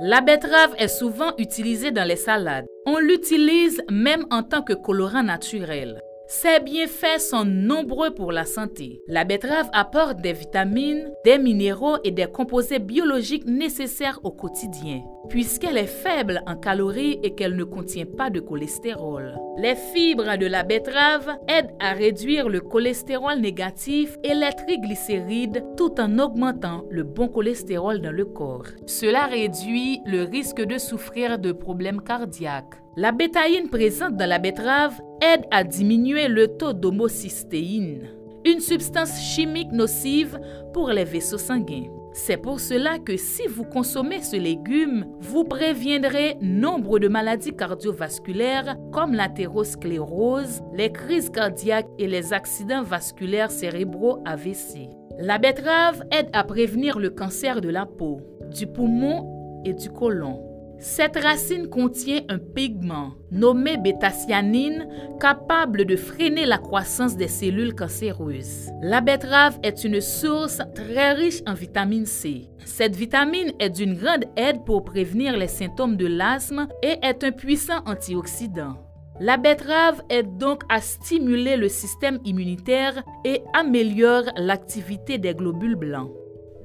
La betterave est souvent utilisée dans les salades. On l'utilise même en tant que colorant naturel. Ses bienfaits sont nombreux pour la santé. La betterave apporte des vitamines, des minéraux et des composés biologiques nécessaires au quotidien, puisqu'elle est faible en calories et qu'elle ne contient pas de cholestérol. Les fibres de la betterave aident à réduire le cholestérol négatif et les triglycérides tout en augmentant le bon cholestérol dans le corps. Cela réduit le risque de souffrir de problèmes cardiaques. La bétaïne présente dans la betterave aide à diminuer le taux d'homocystéine, une substance chimique nocive pour les vaisseaux sanguins. C'est pour cela que si vous consommez ce légume, vous préviendrez nombre de maladies cardiovasculaires comme l'athérosclérose, les crises cardiaques et les accidents vasculaires cérébraux AVC. La betterave aide à prévenir le cancer de la peau, du poumon et du côlon. Cette racine contient un pigment nommé bétacyanine capable de freiner la croissance des cellules cancéreuses. La betterave est une source très riche en vitamine C. Cette vitamine est d'une grande aide pour prévenir les symptômes de l'asthme et est un puissant antioxydant. La betterave aide donc à stimuler le système immunitaire et améliore l'activité des globules blancs.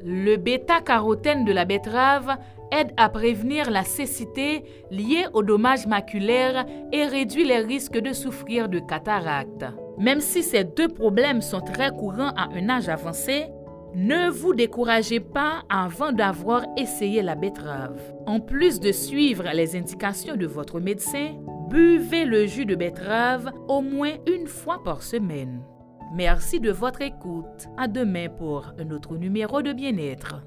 Le bêta-carotène de la betterave aide à prévenir la cécité liée aux dommages maculaires et réduit les risques de souffrir de cataracte. Même si ces deux problèmes sont très courants à un âge avancé, ne vous découragez pas avant d'avoir essayé la betterave. En plus de suivre les indications de votre médecin, buvez le jus de betterave au moins une fois par semaine. Merci de votre écoute. À demain pour un autre numéro de bien-être.